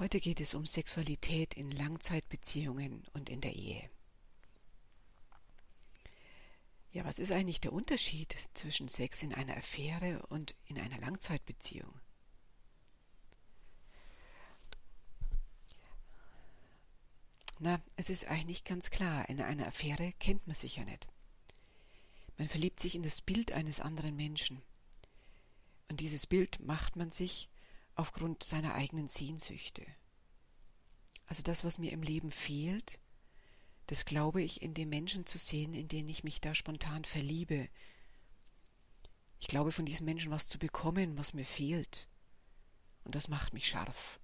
Heute geht es um Sexualität in Langzeitbeziehungen und in der Ehe. Ja, was ist eigentlich der Unterschied zwischen Sex in einer Affäre und in einer Langzeitbeziehung? Na, es ist eigentlich ganz klar, in einer Affäre kennt man sich ja nicht. Man verliebt sich in das Bild eines anderen Menschen. Und dieses Bild macht man sich aufgrund seiner eigenen Sehnsüchte. Also das, was mir im Leben fehlt, das glaube ich in den Menschen zu sehen, in denen ich mich da spontan verliebe. Ich glaube von diesen Menschen was zu bekommen, was mir fehlt. Und das macht mich scharf.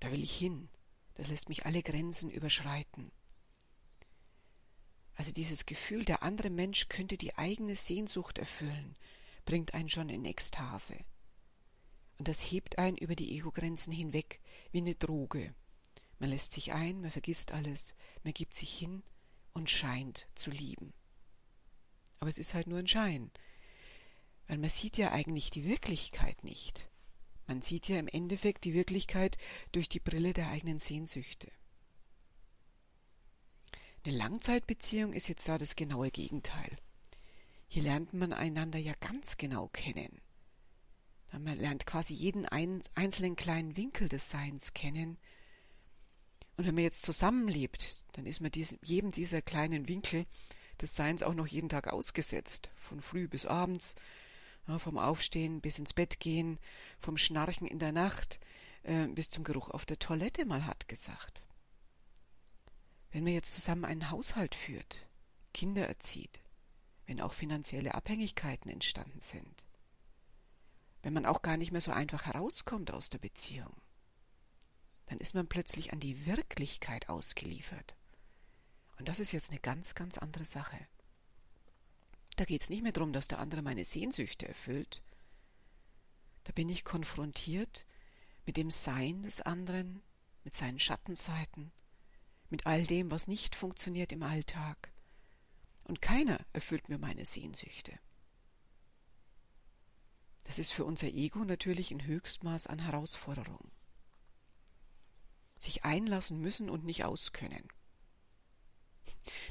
Da will ich hin. Das lässt mich alle Grenzen überschreiten. Also dieses Gefühl, der andere Mensch könnte die eigene Sehnsucht erfüllen, bringt einen schon in Ekstase. Und das hebt einen über die Ego-Grenzen hinweg wie eine Droge. Man lässt sich ein, man vergisst alles, man gibt sich hin und scheint zu lieben. Aber es ist halt nur ein Schein, weil man sieht ja eigentlich die Wirklichkeit nicht. Man sieht ja im Endeffekt die Wirklichkeit durch die Brille der eigenen Sehnsüchte. Eine Langzeitbeziehung ist jetzt da das genaue Gegenteil. Hier lernt man einander ja ganz genau kennen. Man lernt quasi jeden einzelnen kleinen Winkel des Seins kennen. Und wenn man jetzt zusammenlebt, dann ist man jedem dieser kleinen Winkel des Seins auch noch jeden Tag ausgesetzt. Von früh bis abends, ja, vom Aufstehen bis ins Bett gehen, vom Schnarchen in der Nacht äh, bis zum Geruch auf der Toilette, mal hat gesagt. Wenn man jetzt zusammen einen Haushalt führt, Kinder erzieht, wenn auch finanzielle Abhängigkeiten entstanden sind, wenn man auch gar nicht mehr so einfach herauskommt aus der Beziehung, dann ist man plötzlich an die Wirklichkeit ausgeliefert. Und das ist jetzt eine ganz, ganz andere Sache. Da geht es nicht mehr darum, dass der andere meine Sehnsüchte erfüllt. Da bin ich konfrontiert mit dem Sein des anderen, mit seinen Schattenseiten, mit all dem, was nicht funktioniert im Alltag. Und keiner erfüllt mir meine Sehnsüchte. Das ist für unser Ego natürlich ein Höchstmaß an Herausforderung. Sich einlassen müssen und nicht auskönnen.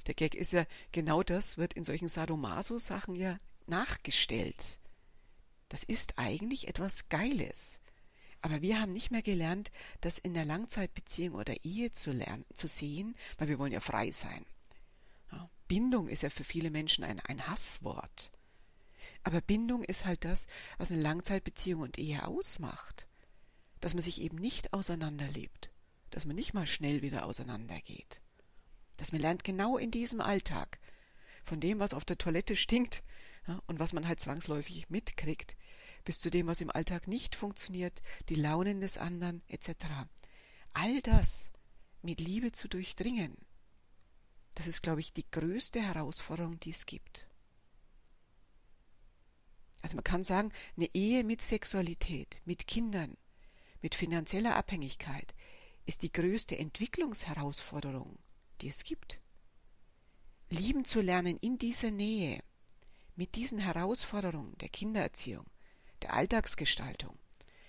Der Gag ist ja, genau das wird in solchen Sadomaso-Sachen ja nachgestellt. Das ist eigentlich etwas Geiles. Aber wir haben nicht mehr gelernt, das in der Langzeitbeziehung oder Ehe zu lernen, zu sehen, weil wir wollen ja frei sein. Bindung ist ja für viele Menschen ein, ein Hasswort. Aber Bindung ist halt das, was eine Langzeitbeziehung und Ehe ausmacht. Dass man sich eben nicht auseinanderlebt, dass man nicht mal schnell wieder auseinandergeht. Dass man lernt genau in diesem Alltag, von dem, was auf der Toilette stinkt ja, und was man halt zwangsläufig mitkriegt, bis zu dem, was im Alltag nicht funktioniert, die Launen des anderen etc. All das mit Liebe zu durchdringen, das ist, glaube ich, die größte Herausforderung, die es gibt. Also man kann sagen, eine Ehe mit Sexualität, mit Kindern, mit finanzieller Abhängigkeit ist die größte Entwicklungsherausforderung, die es gibt. Lieben zu lernen in dieser Nähe, mit diesen Herausforderungen der Kindererziehung, der Alltagsgestaltung,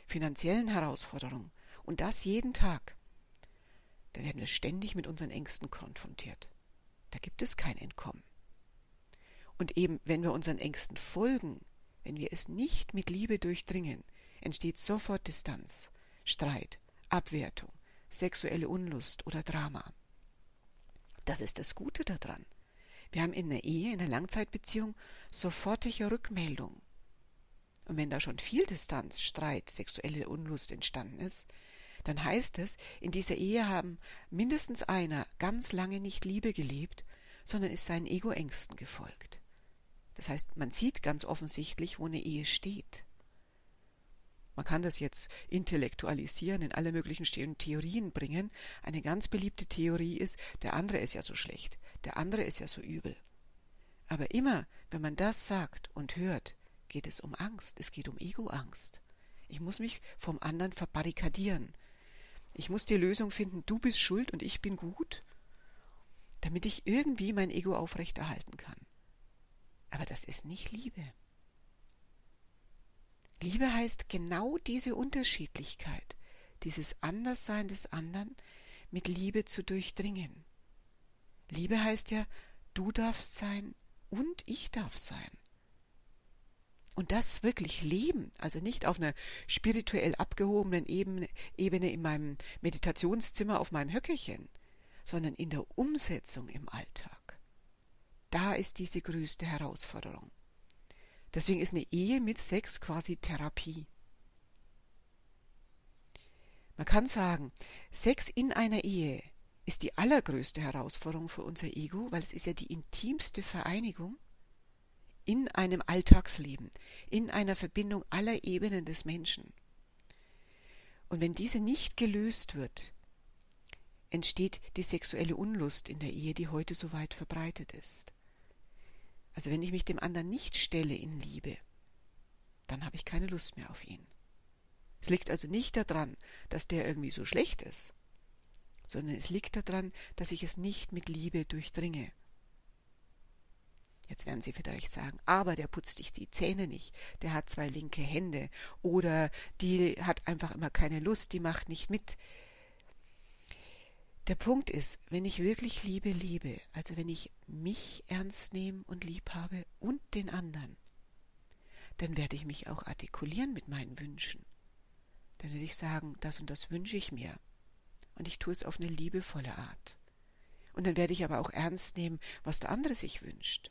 finanziellen Herausforderungen und das jeden Tag, da werden wir ständig mit unseren Ängsten konfrontiert. Da gibt es kein Entkommen. Und eben, wenn wir unseren Ängsten folgen, wenn wir es nicht mit Liebe durchdringen, entsteht sofort Distanz, Streit, Abwertung, sexuelle Unlust oder Drama. Das ist das Gute daran. Wir haben in der Ehe, in der Langzeitbeziehung sofortige Rückmeldung. Und wenn da schon viel Distanz, Streit, sexuelle Unlust entstanden ist, dann heißt es, in dieser Ehe haben mindestens einer ganz lange nicht Liebe gelebt, sondern ist seinen Ego-Ängsten gefolgt. Das heißt, man sieht ganz offensichtlich, wo eine Ehe steht. Man kann das jetzt intellektualisieren, in alle möglichen Theorien bringen. Eine ganz beliebte Theorie ist, der andere ist ja so schlecht, der andere ist ja so übel. Aber immer, wenn man das sagt und hört, geht es um Angst, es geht um Ego-Angst. Ich muss mich vom anderen verbarrikadieren. Ich muss die Lösung finden, du bist schuld und ich bin gut, damit ich irgendwie mein Ego aufrechterhalten kann. Aber das ist nicht Liebe. Liebe heißt genau diese Unterschiedlichkeit, dieses Anderssein des anderen mit Liebe zu durchdringen. Liebe heißt ja, du darfst sein und ich darf sein. Und das wirklich leben, also nicht auf einer spirituell abgehobenen Ebene, Ebene in meinem Meditationszimmer auf meinem Höckerchen, sondern in der Umsetzung im Alltag. Da ist diese größte Herausforderung. Deswegen ist eine Ehe mit Sex quasi Therapie. Man kann sagen, Sex in einer Ehe ist die allergrößte Herausforderung für unser Ego, weil es ist ja die intimste Vereinigung in einem Alltagsleben, in einer Verbindung aller Ebenen des Menschen. Und wenn diese nicht gelöst wird, entsteht die sexuelle Unlust in der Ehe, die heute so weit verbreitet ist. Also wenn ich mich dem anderen nicht stelle in Liebe, dann habe ich keine Lust mehr auf ihn. Es liegt also nicht daran, dass der irgendwie so schlecht ist, sondern es liegt daran, dass ich es nicht mit Liebe durchdringe. Jetzt werden Sie vielleicht sagen, aber der putzt sich die Zähne nicht, der hat zwei linke Hände oder die hat einfach immer keine Lust, die macht nicht mit. Der Punkt ist, wenn ich wirklich Liebe liebe, also wenn ich mich ernst nehme und lieb habe und den anderen, dann werde ich mich auch artikulieren mit meinen Wünschen. Dann werde ich sagen, das und das wünsche ich mir. Und ich tue es auf eine liebevolle Art. Und dann werde ich aber auch ernst nehmen, was der andere sich wünscht.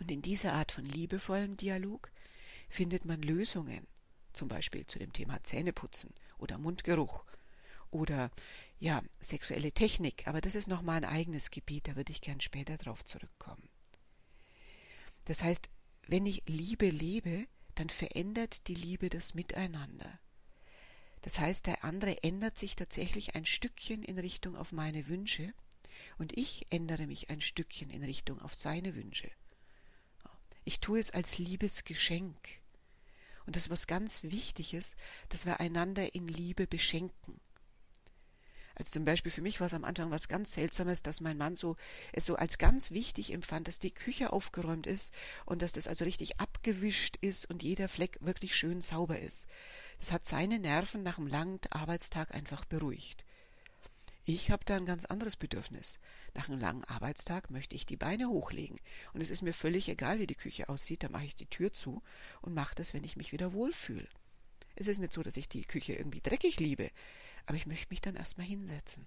Und in dieser Art von liebevollem Dialog findet man Lösungen, zum Beispiel zu dem Thema Zähneputzen oder Mundgeruch oder ja, sexuelle Technik, aber das ist nochmal ein eigenes Gebiet, da würde ich gern später drauf zurückkommen. Das heißt, wenn ich Liebe lebe, dann verändert die Liebe das Miteinander. Das heißt, der andere ändert sich tatsächlich ein Stückchen in Richtung auf meine Wünsche und ich ändere mich ein Stückchen in Richtung auf seine Wünsche. Ich tue es als Liebesgeschenk. Und das ist was ganz Wichtiges, dass wir einander in Liebe beschenken. Also zum Beispiel für mich war es am Anfang was ganz Seltsames, dass mein Mann so es so als ganz wichtig empfand, dass die Küche aufgeräumt ist und dass das also richtig abgewischt ist und jeder Fleck wirklich schön sauber ist. Das hat seine Nerven nach einem langen Arbeitstag einfach beruhigt. Ich habe da ein ganz anderes Bedürfnis. Nach einem langen Arbeitstag möchte ich die Beine hochlegen. Und es ist mir völlig egal, wie die Küche aussieht, da mache ich die Tür zu und mache das, wenn ich mich wieder wohlfühle. Es ist nicht so, dass ich die Küche irgendwie dreckig liebe, aber ich möchte mich dann erstmal hinsetzen.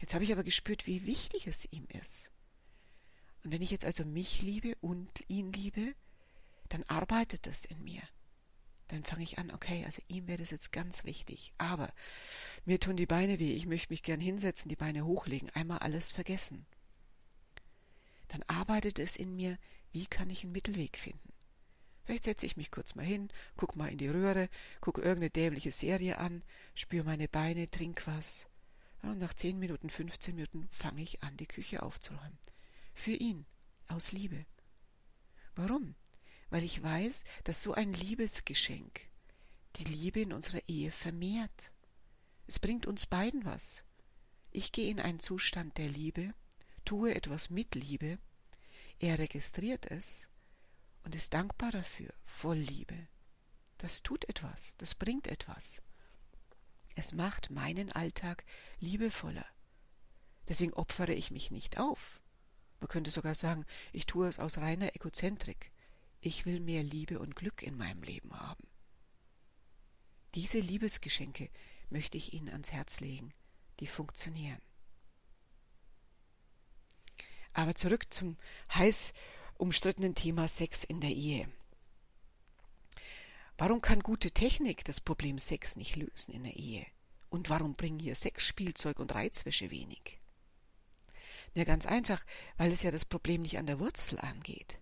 Jetzt habe ich aber gespürt, wie wichtig es ihm ist. Und wenn ich jetzt also mich liebe und ihn liebe, dann arbeitet das in mir dann fange ich an, okay, also ihm wäre das jetzt ganz wichtig. Aber mir tun die Beine weh, ich möchte mich gern hinsetzen, die Beine hochlegen, einmal alles vergessen. Dann arbeitet es in mir, wie kann ich einen Mittelweg finden? Vielleicht setze ich mich kurz mal hin, guck mal in die Röhre, gucke irgendeine dämliche Serie an, spüre meine Beine, trink was. Und nach zehn Minuten, 15 Minuten fange ich an, die Küche aufzuräumen. Für ihn, aus Liebe. Warum? weil ich weiß, dass so ein Liebesgeschenk die Liebe in unserer Ehe vermehrt. Es bringt uns beiden was. Ich gehe in einen Zustand der Liebe, tue etwas mit Liebe, er registriert es und ist dankbar dafür, voll Liebe. Das tut etwas, das bringt etwas. Es macht meinen Alltag liebevoller. Deswegen opfere ich mich nicht auf. Man könnte sogar sagen, ich tue es aus reiner Egozentrik. Ich will mehr Liebe und Glück in meinem Leben haben. Diese Liebesgeschenke möchte ich Ihnen ans Herz legen, die funktionieren. Aber zurück zum heiß umstrittenen Thema Sex in der Ehe. Warum kann gute Technik das Problem Sex nicht lösen in der Ehe? Und warum bringen hier Sexspielzeug und Reizwäsche wenig? Na ganz einfach, weil es ja das Problem nicht an der Wurzel angeht.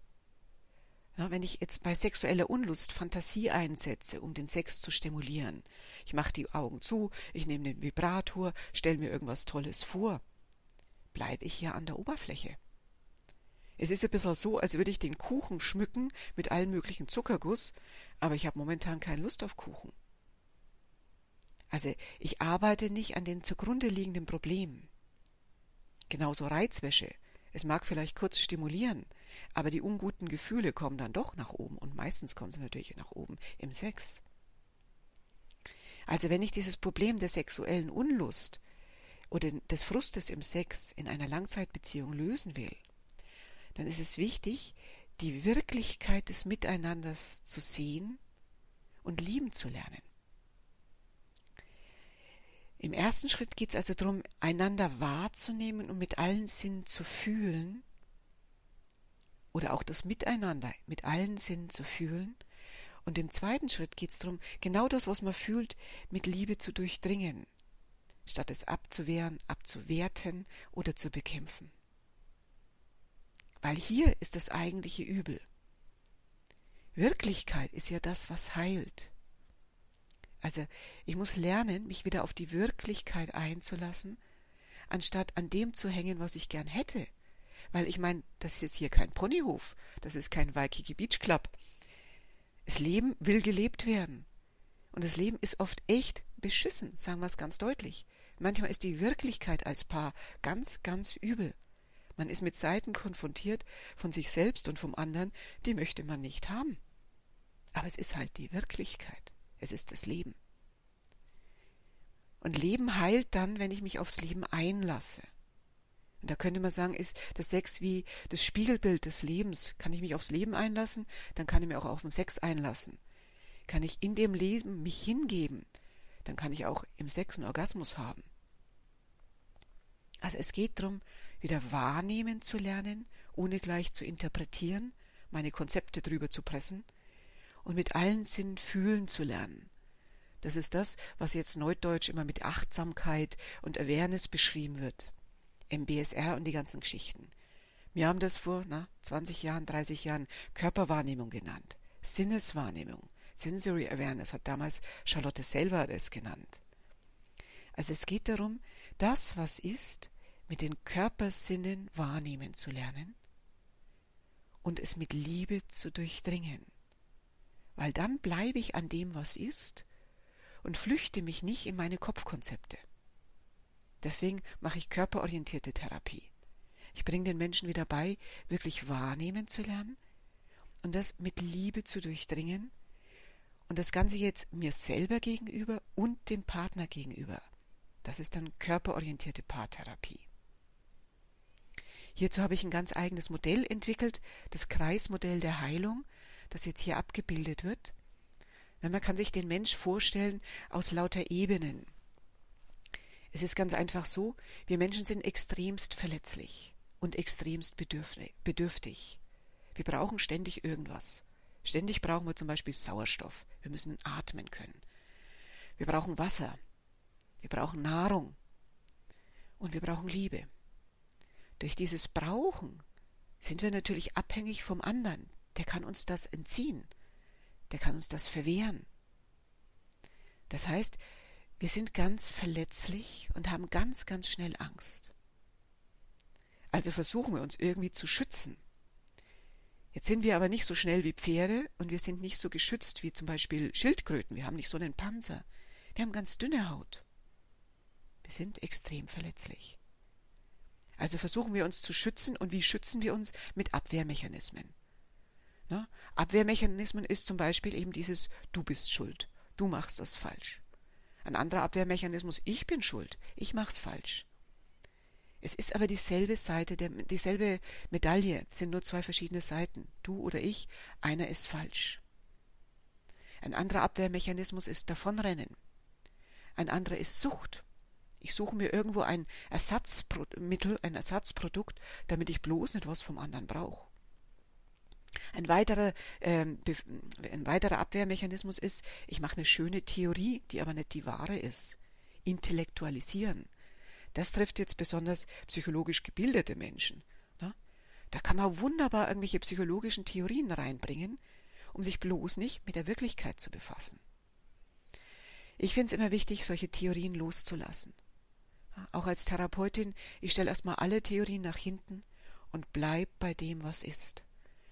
Na, wenn ich jetzt bei sexueller Unlust Fantasie einsetze, um den Sex zu stimulieren, ich mache die Augen zu, ich nehme den Vibrator, stelle mir irgendwas Tolles vor, bleibe ich hier an der Oberfläche. Es ist ein bisschen so, als würde ich den Kuchen schmücken mit allen möglichen Zuckerguss, aber ich habe momentan keine Lust auf Kuchen. Also ich arbeite nicht an den zugrunde liegenden Problemen. Genauso Reizwäsche. Es mag vielleicht kurz stimulieren, aber die unguten Gefühle kommen dann doch nach oben und meistens kommen sie natürlich nach oben im Sex. Also wenn ich dieses Problem der sexuellen Unlust oder des Frustes im Sex in einer Langzeitbeziehung lösen will, dann ist es wichtig, die Wirklichkeit des Miteinanders zu sehen und lieben zu lernen. Im ersten Schritt geht es also darum, einander wahrzunehmen und mit allen Sinnen zu fühlen oder auch das Miteinander mit allen Sinnen zu fühlen. Und im zweiten Schritt geht es darum, genau das, was man fühlt, mit Liebe zu durchdringen, statt es abzuwehren, abzuwerten oder zu bekämpfen. Weil hier ist das eigentliche Übel. Wirklichkeit ist ja das, was heilt. Also ich muss lernen, mich wieder auf die Wirklichkeit einzulassen, anstatt an dem zu hängen, was ich gern hätte. Weil ich meine, das ist hier kein Ponyhof, das ist kein Waikiki Beach Club. Das Leben will gelebt werden. Und das Leben ist oft echt beschissen, sagen wir es ganz deutlich. Manchmal ist die Wirklichkeit als Paar ganz, ganz übel. Man ist mit Seiten konfrontiert von sich selbst und vom anderen, die möchte man nicht haben. Aber es ist halt die Wirklichkeit. Es ist das Leben. Und Leben heilt dann, wenn ich mich aufs Leben einlasse. Und da könnte man sagen, ist das Sex wie das Spiegelbild des Lebens. Kann ich mich aufs Leben einlassen, dann kann ich mich auch auf den Sex einlassen. Kann ich in dem Leben mich hingeben, dann kann ich auch im Sex einen Orgasmus haben. Also es geht darum, wieder wahrnehmen zu lernen, ohne gleich zu interpretieren, meine Konzepte drüber zu pressen, und mit allen Sinnen fühlen zu lernen. Das ist das, was jetzt neudeutsch immer mit Achtsamkeit und Awareness beschrieben wird. MBSR und die ganzen Geschichten. Wir haben das vor na, 20 Jahren, 30 Jahren Körperwahrnehmung genannt. Sinneswahrnehmung. Sensory Awareness hat damals Charlotte selber das genannt. Also es geht darum, das, was ist, mit den Körpersinnen wahrnehmen zu lernen und es mit Liebe zu durchdringen weil dann bleibe ich an dem, was ist und flüchte mich nicht in meine Kopfkonzepte. Deswegen mache ich körperorientierte Therapie. Ich bringe den Menschen wieder bei, wirklich wahrnehmen zu lernen und das mit Liebe zu durchdringen und das Ganze jetzt mir selber gegenüber und dem Partner gegenüber. Das ist dann körperorientierte Paartherapie. Hierzu habe ich ein ganz eigenes Modell entwickelt, das Kreismodell der Heilung, das jetzt hier abgebildet wird. Man kann sich den Mensch vorstellen aus lauter Ebenen. Es ist ganz einfach so, wir Menschen sind extremst verletzlich und extremst bedürftig. Wir brauchen ständig irgendwas. Ständig brauchen wir zum Beispiel Sauerstoff. Wir müssen atmen können. Wir brauchen Wasser. Wir brauchen Nahrung. Und wir brauchen Liebe. Durch dieses Brauchen sind wir natürlich abhängig vom anderen, der kann uns das entziehen, der kann uns das verwehren. Das heißt, wir sind ganz verletzlich und haben ganz, ganz schnell Angst. Also versuchen wir uns irgendwie zu schützen. Jetzt sind wir aber nicht so schnell wie Pferde und wir sind nicht so geschützt wie zum Beispiel Schildkröten. Wir haben nicht so einen Panzer. Wir haben ganz dünne Haut. Wir sind extrem verletzlich. Also versuchen wir uns zu schützen und wie schützen wir uns? Mit Abwehrmechanismen. Ne? Abwehrmechanismen ist zum Beispiel eben dieses Du bist schuld, du machst das falsch. Ein anderer Abwehrmechanismus, ich bin schuld, ich mach's falsch. Es ist aber dieselbe Seite, der, dieselbe Medaille, sind nur zwei verschiedene Seiten, du oder ich, einer ist falsch. Ein anderer Abwehrmechanismus ist Davonrennen. Ein anderer ist Sucht. Ich suche mir irgendwo ein Ersatzmittel, ein Ersatzprodukt, damit ich bloß nicht was vom anderen brauche. Ein weiterer, ähm, ein weiterer Abwehrmechanismus ist, ich mache eine schöne Theorie, die aber nicht die wahre ist. Intellektualisieren. Das trifft jetzt besonders psychologisch gebildete Menschen. Ne? Da kann man wunderbar irgendwelche psychologischen Theorien reinbringen, um sich bloß nicht mit der Wirklichkeit zu befassen. Ich finde es immer wichtig, solche Theorien loszulassen. Auch als Therapeutin, ich stelle erstmal alle Theorien nach hinten und bleib bei dem, was ist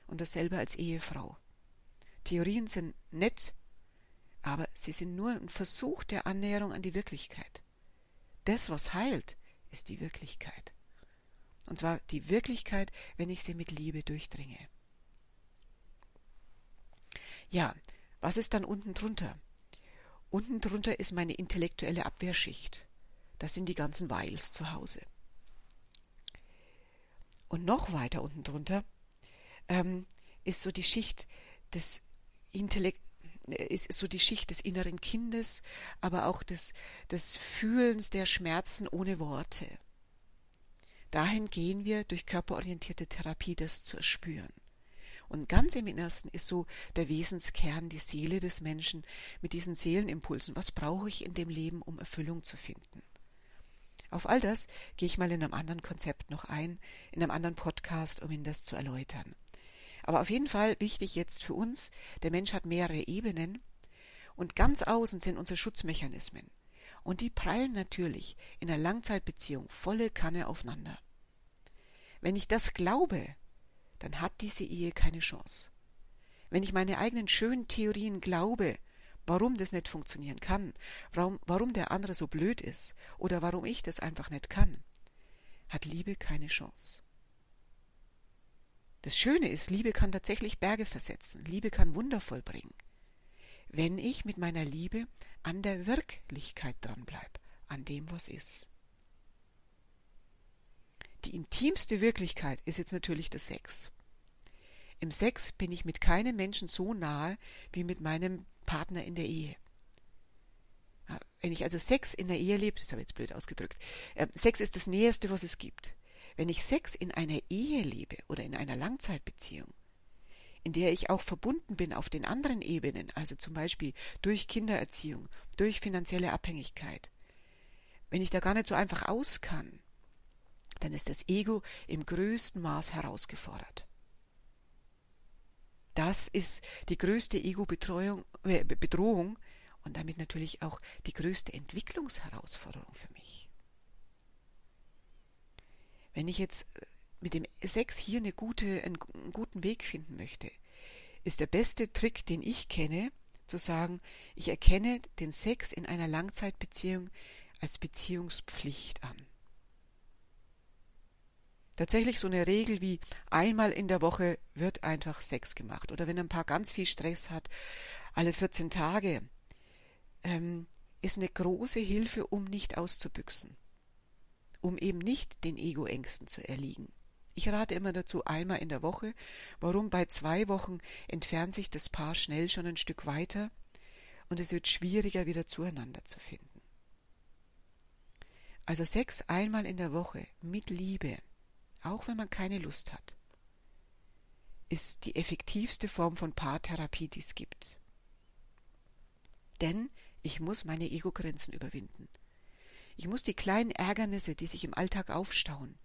und dasselbe als Ehefrau. Theorien sind nett, aber sie sind nur ein Versuch der Annäherung an die Wirklichkeit. Das, was heilt, ist die Wirklichkeit. Und zwar die Wirklichkeit, wenn ich sie mit Liebe durchdringe. Ja, was ist dann unten drunter? Unten drunter ist meine intellektuelle Abwehrschicht. Das sind die ganzen Weils zu Hause. Und noch weiter unten drunter ähm, ist so die Schicht des Intellekt ist so die Schicht des inneren Kindes, aber auch des, des Fühlens der Schmerzen ohne Worte. Dahin gehen wir durch körperorientierte Therapie, das zu erspüren. Und ganz im Innersten ist so der Wesenskern, die Seele des Menschen mit diesen Seelenimpulsen. Was brauche ich in dem Leben, um Erfüllung zu finden? Auf all das gehe ich mal in einem anderen Konzept noch ein, in einem anderen Podcast, um Ihnen das zu erläutern. Aber auf jeden Fall wichtig jetzt für uns, der Mensch hat mehrere Ebenen und ganz außen sind unsere Schutzmechanismen. Und die prallen natürlich in einer Langzeitbeziehung volle Kanne aufeinander. Wenn ich das glaube, dann hat diese Ehe keine Chance. Wenn ich meine eigenen schönen Theorien glaube, warum das nicht funktionieren kann, warum, warum der andere so blöd ist oder warum ich das einfach nicht kann, hat Liebe keine Chance. Das Schöne ist, Liebe kann tatsächlich Berge versetzen, Liebe kann Wunder vollbringen, wenn ich mit meiner Liebe an der Wirklichkeit dranbleibe, an dem, was ist. Die intimste Wirklichkeit ist jetzt natürlich der Sex. Im Sex bin ich mit keinem Menschen so nahe wie mit meinem Partner in der Ehe. Wenn ich also Sex in der Ehe lebe, das habe ich jetzt blöd ausgedrückt, äh, Sex ist das Näheste, was es gibt. Wenn ich Sex in einer Ehe lebe oder in einer Langzeitbeziehung, in der ich auch verbunden bin auf den anderen Ebenen, also zum Beispiel durch Kindererziehung, durch finanzielle Abhängigkeit, wenn ich da gar nicht so einfach aus kann, dann ist das Ego im größten Maß herausgefordert. Das ist die größte Ego-Bedrohung äh, und damit natürlich auch die größte Entwicklungsherausforderung für mich. Wenn ich jetzt äh, mit dem Sex hier eine gute, einen, einen guten Weg finden möchte, ist der beste Trick, den ich kenne, zu sagen, ich erkenne den Sex in einer Langzeitbeziehung als Beziehungspflicht an tatsächlich so eine Regel wie einmal in der Woche wird einfach Sex gemacht. Oder wenn ein Paar ganz viel Stress hat, alle 14 Tage, ähm, ist eine große Hilfe, um nicht auszubüchsen. Um eben nicht den Ego-Ängsten zu erliegen. Ich rate immer dazu einmal in der Woche. Warum? Bei zwei Wochen entfernt sich das Paar schnell schon ein Stück weiter und es wird schwieriger, wieder zueinander zu finden. Also Sex einmal in der Woche mit Liebe auch wenn man keine Lust hat, ist die effektivste Form von Paartherapie, die es gibt. Denn ich muss meine Ego-Grenzen überwinden. Ich muss die kleinen Ärgernisse, die sich im Alltag aufstauen,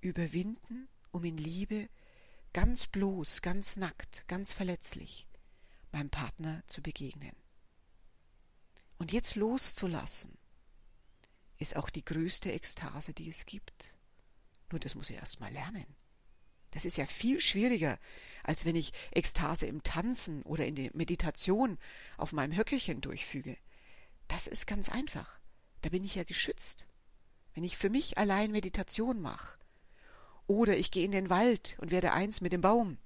überwinden, um in Liebe ganz bloß, ganz nackt, ganz verletzlich meinem Partner zu begegnen. Und jetzt loszulassen, ist auch die größte Ekstase, die es gibt. Nur das muss ich erst mal lernen. Das ist ja viel schwieriger, als wenn ich Ekstase im Tanzen oder in der Meditation auf meinem Höckelchen durchfüge. Das ist ganz einfach. Da bin ich ja geschützt. Wenn ich für mich allein Meditation mache, oder ich gehe in den Wald und werde eins mit dem Baum,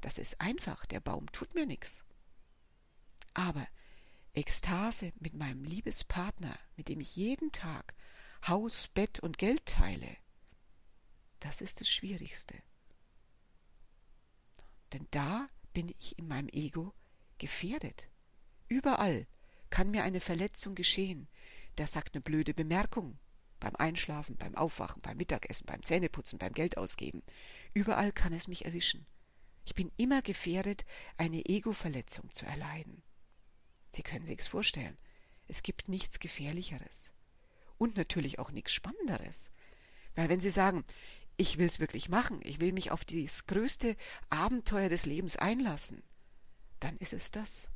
das ist einfach, der Baum tut mir nichts. Aber Ekstase mit meinem Liebespartner, mit dem ich jeden Tag Haus, Bett und Geld teile, das ist das Schwierigste. Denn da bin ich in meinem Ego gefährdet. Überall kann mir eine Verletzung geschehen. Der sagt eine blöde Bemerkung. Beim Einschlafen, beim Aufwachen, beim Mittagessen, beim Zähneputzen, beim Geld ausgeben. Überall kann es mich erwischen. Ich bin immer gefährdet, eine Ego-Verletzung zu erleiden. Sie können sich's vorstellen. Es gibt nichts Gefährlicheres. Und natürlich auch nichts Spannenderes. Weil wenn Sie sagen, ich will es wirklich machen, ich will mich auf das größte Abenteuer des Lebens einlassen, dann ist es das.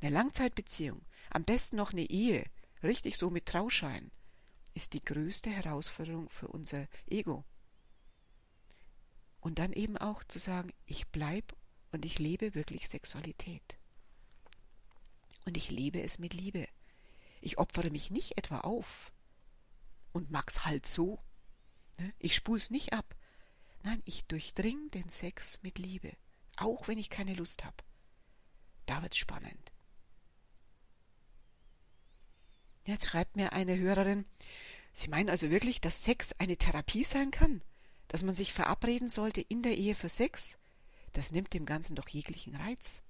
Eine Langzeitbeziehung, am besten noch eine Ehe, richtig so mit Trauschein, ist die größte Herausforderung für unser Ego. Und dann eben auch zu sagen, ich bleib und ich lebe wirklich Sexualität. Und ich lebe es mit Liebe. Ich opfere mich nicht etwa auf und mag's halt so? Ich spul's nicht ab. Nein, ich durchdring den Sex mit Liebe, auch wenn ich keine Lust habe. Da wird's spannend. Jetzt schreibt mir eine Hörerin, Sie meinen also wirklich, dass Sex eine Therapie sein kann? Dass man sich verabreden sollte in der Ehe für Sex? Das nimmt dem Ganzen doch jeglichen Reiz.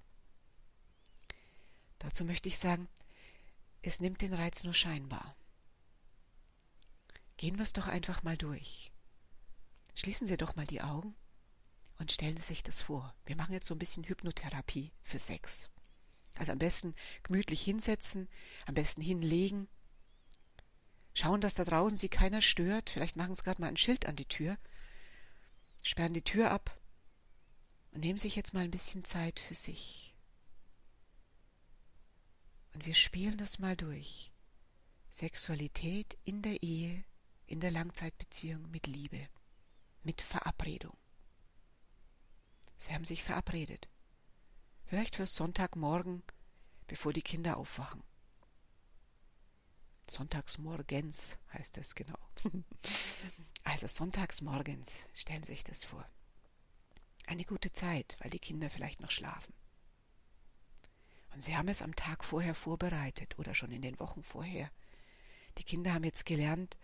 Dazu möchte ich sagen, es nimmt den Reiz nur scheinbar. Gehen wir es doch einfach mal durch. Schließen Sie doch mal die Augen und stellen Sie sich das vor. Wir machen jetzt so ein bisschen Hypnotherapie für Sex. Also am besten gemütlich hinsetzen, am besten hinlegen. Schauen, dass da draußen Sie keiner stört. Vielleicht machen Sie gerade mal ein Schild an die Tür. Sperren die Tür ab und nehmen sich jetzt mal ein bisschen Zeit für sich. Und wir spielen das mal durch. Sexualität in der Ehe, in der Langzeitbeziehung mit Liebe, mit Verabredung. Sie haben sich verabredet. Vielleicht für Sonntagmorgen, bevor die Kinder aufwachen. Sonntagsmorgens heißt es genau. also sonntagsmorgens, stellen Sie sich das vor. Eine gute Zeit, weil die Kinder vielleicht noch schlafen. Und Sie haben es am Tag vorher vorbereitet oder schon in den Wochen vorher. Die Kinder haben jetzt gelernt,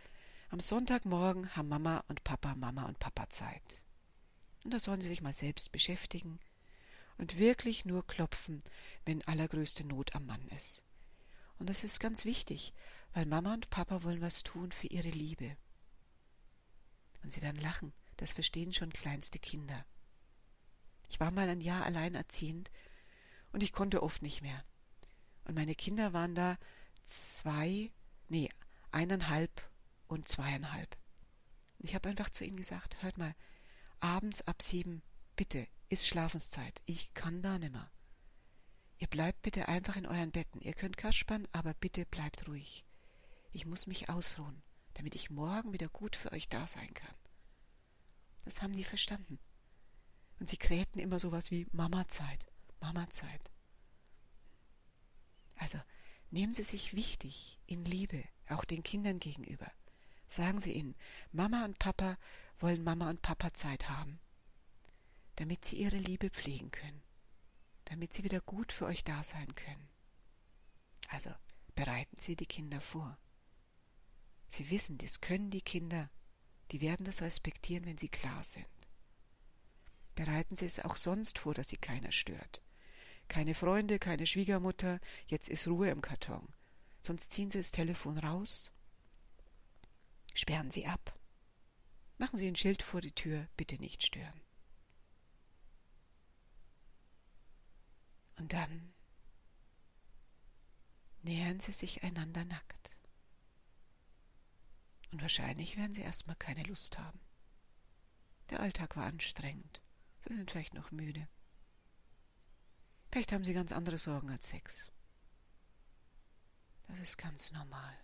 am Sonntagmorgen haben Mama und Papa Mama und Papa Zeit. Und da sollen sie sich mal selbst beschäftigen und wirklich nur klopfen, wenn allergrößte Not am Mann ist. Und das ist ganz wichtig, weil Mama und Papa wollen was tun für ihre Liebe. Und sie werden lachen, das verstehen schon kleinste Kinder. Ich war mal ein Jahr alleinerziehend und ich konnte oft nicht mehr. Und meine Kinder waren da zwei, nee, eineinhalb und zweieinhalb. Ich habe einfach zu ihnen gesagt, hört mal, abends ab sieben, bitte, ist Schlafenszeit. Ich kann da nimmer. Ihr bleibt bitte einfach in euren Betten. Ihr könnt kaspern, aber bitte bleibt ruhig. Ich muss mich ausruhen, damit ich morgen wieder gut für euch da sein kann. Das haben die verstanden. Und sie krähten immer sowas wie Mama-Zeit, Mama-Zeit. Also nehmen Sie sich wichtig in Liebe, auch den Kindern gegenüber. Sagen Sie ihnen, Mama und Papa wollen Mama und Papa Zeit haben damit sie ihre Liebe pflegen können, damit sie wieder gut für euch da sein können. Also bereiten Sie die Kinder vor. Sie wissen, das können die Kinder, die werden das respektieren, wenn sie klar sind. Bereiten Sie es auch sonst vor, dass sie keiner stört. Keine Freunde, keine Schwiegermutter, jetzt ist Ruhe im Karton. Sonst ziehen Sie das Telefon raus, sperren Sie ab, machen Sie ein Schild vor die Tür, bitte nicht stören. Und dann nähern sie sich einander nackt. Und wahrscheinlich werden sie erstmal keine Lust haben. Der Alltag war anstrengend. Sie sind vielleicht noch müde. Vielleicht haben sie ganz andere Sorgen als Sex. Das ist ganz normal.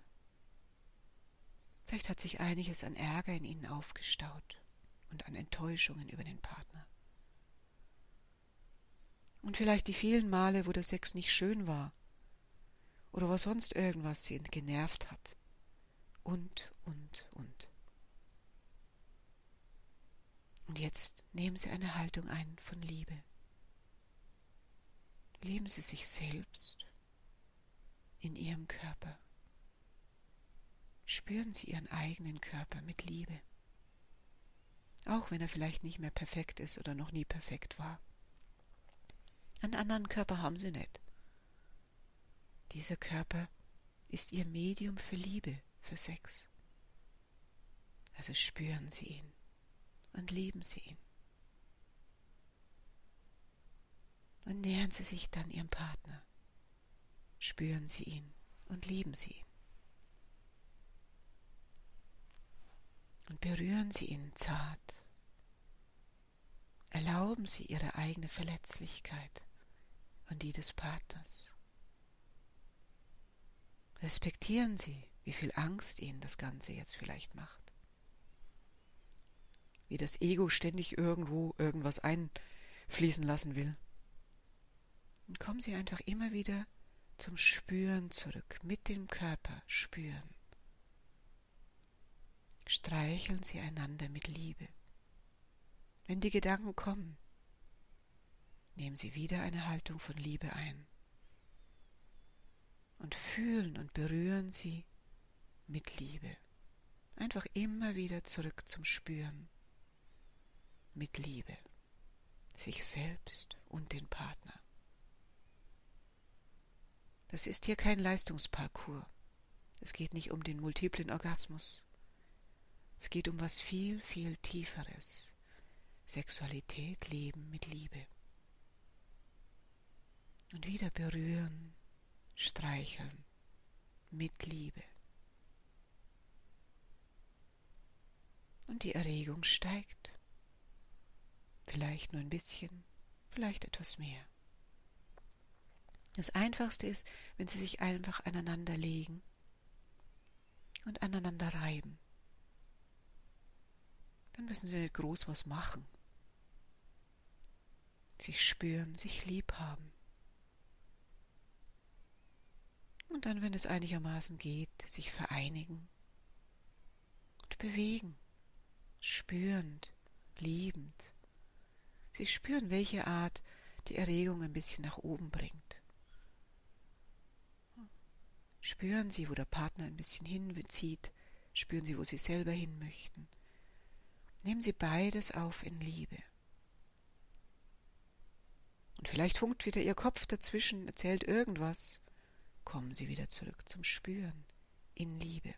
Vielleicht hat sich einiges an Ärger in ihnen aufgestaut und an Enttäuschungen über den Partner. Und vielleicht die vielen Male, wo der Sex nicht schön war. Oder wo sonst irgendwas sie genervt hat. Und, und, und. Und jetzt nehmen Sie eine Haltung ein von Liebe. Lieben Sie sich selbst in Ihrem Körper. Spüren Sie Ihren eigenen Körper mit Liebe. Auch wenn er vielleicht nicht mehr perfekt ist oder noch nie perfekt war. Einen anderen Körper haben sie nicht. Dieser Körper ist ihr Medium für Liebe, für Sex. Also spüren Sie ihn und lieben Sie ihn. Und nähern Sie sich dann Ihrem Partner. Spüren Sie ihn und lieben Sie ihn. Und berühren Sie ihn zart. Erlauben Sie Ihre eigene Verletzlichkeit und die des Partners. Respektieren Sie, wie viel Angst Ihnen das Ganze jetzt vielleicht macht. Wie das Ego ständig irgendwo irgendwas einfließen lassen will. Und kommen Sie einfach immer wieder zum Spüren zurück, mit dem Körper spüren. Streicheln Sie einander mit Liebe. Wenn die Gedanken kommen, Nehmen Sie wieder eine Haltung von Liebe ein. und fühlen und berühren sie mit Liebe. Einfach immer wieder zurück zum Spüren mit Liebe, sich selbst und den Partner. Das ist hier kein Leistungsparcours. Es geht nicht um den multiplen Orgasmus. Es geht um was viel, viel Tieferes. Sexualität, Leben mit Liebe. Und wieder berühren, streicheln mit Liebe. Und die Erregung steigt. Vielleicht nur ein bisschen, vielleicht etwas mehr. Das Einfachste ist, wenn Sie sich einfach aneinander legen und aneinander reiben. Dann müssen Sie nicht groß was machen. Sich spüren, sich lieb haben. Und dann, wenn es einigermaßen geht, sich vereinigen und bewegen, spürend, liebend. Sie spüren, welche Art die Erregung ein bisschen nach oben bringt. Spüren Sie, wo der Partner ein bisschen hinzieht. Spüren Sie, wo Sie selber hin möchten. Nehmen Sie beides auf in Liebe. Und vielleicht funkt wieder Ihr Kopf dazwischen, erzählt irgendwas. Kommen Sie wieder zurück zum Spüren in Liebe.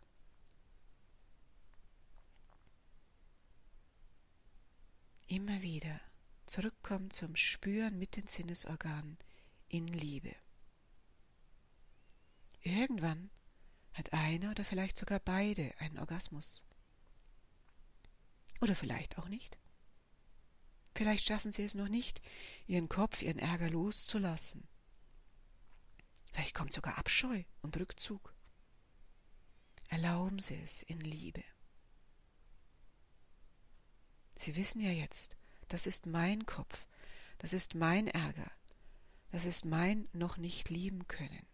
Immer wieder zurückkommen zum Spüren mit den Sinnesorganen in Liebe. Irgendwann hat einer oder vielleicht sogar beide einen Orgasmus. Oder vielleicht auch nicht. Vielleicht schaffen sie es noch nicht, ihren Kopf, ihren Ärger loszulassen. Vielleicht kommt sogar Abscheu und Rückzug. Erlauben Sie es in Liebe. Sie wissen ja jetzt, das ist mein Kopf, das ist mein Ärger, das ist mein noch nicht lieben können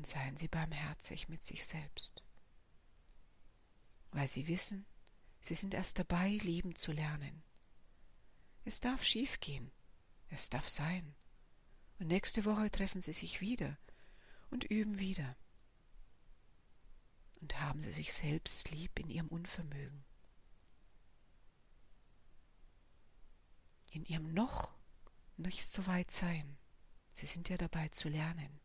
und seien Sie barmherzig mit sich selbst, weil Sie wissen, Sie sind erst dabei, lieben zu lernen. Es darf schief gehen, es darf sein, und nächste Woche treffen Sie sich wieder und üben wieder. Und haben Sie sich selbst lieb in Ihrem Unvermögen. In Ihrem noch nicht so weit sein. Sie sind ja dabei zu lernen.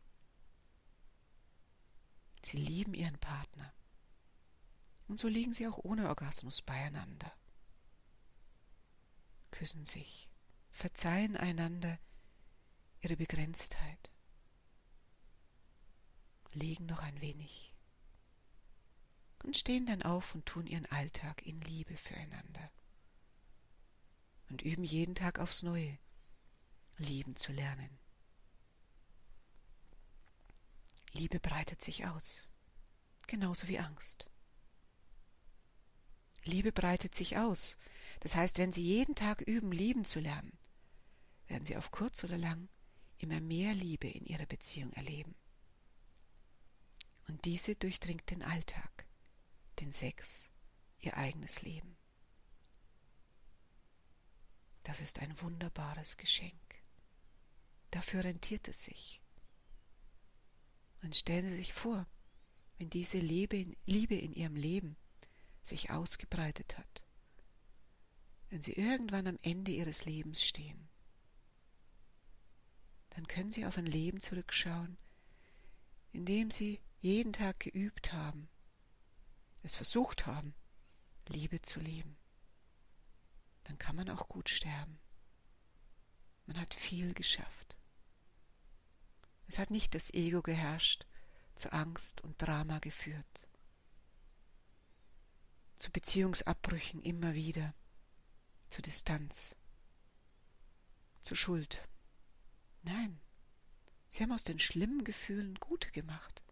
Sie lieben ihren Partner. Und so liegen sie auch ohne Orgasmus beieinander. Küssen sich, verzeihen einander ihre Begrenztheit, legen noch ein wenig und stehen dann auf und tun ihren Alltag in Liebe füreinander und üben jeden Tag aufs Neue, lieben zu lernen. Liebe breitet sich aus, genauso wie Angst. Liebe breitet sich aus. Das heißt, wenn Sie jeden Tag üben, lieben zu lernen, werden Sie auf kurz oder lang immer mehr Liebe in Ihrer Beziehung erleben. Und diese durchdringt den Alltag, den Sex, Ihr eigenes Leben. Das ist ein wunderbares Geschenk. Dafür rentiert es sich. Und stellen Sie sich vor, wenn diese Liebe in Ihrem Leben sich ausgebreitet hat, wenn Sie irgendwann am Ende Ihres Lebens stehen, dann können Sie auf ein Leben zurückschauen, in dem Sie jeden Tag geübt haben, es versucht haben, Liebe zu leben. Dann kann man auch gut sterben. Man hat viel geschafft. Es hat nicht das Ego geherrscht, zu Angst und Drama geführt, zu Beziehungsabbrüchen immer wieder, zu Distanz, zu Schuld. Nein, sie haben aus den schlimmen Gefühlen gute gemacht.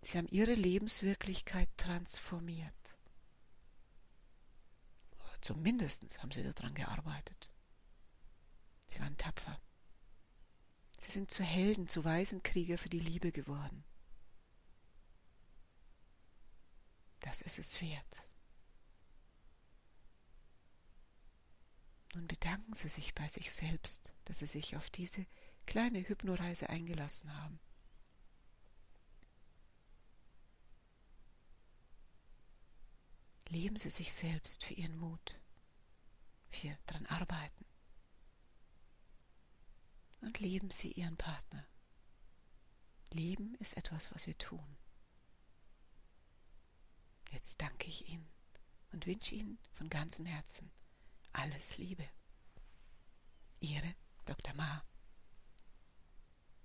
Sie haben ihre Lebenswirklichkeit transformiert. Oder zumindest haben sie daran gearbeitet. Sie waren tapfer. Sie sind zu Helden, zu Waisenkrieger für die Liebe geworden. Das ist es wert. Nun bedanken Sie sich bei sich selbst, dass Sie sich auf diese kleine Hypnoreise eingelassen haben. Lieben Sie sich selbst für Ihren Mut, für dran arbeiten. Und lieben Sie Ihren Partner. Lieben ist etwas, was wir tun. Jetzt danke ich Ihnen und wünsche Ihnen von ganzem Herzen alles Liebe. Ihre Dr. Ma.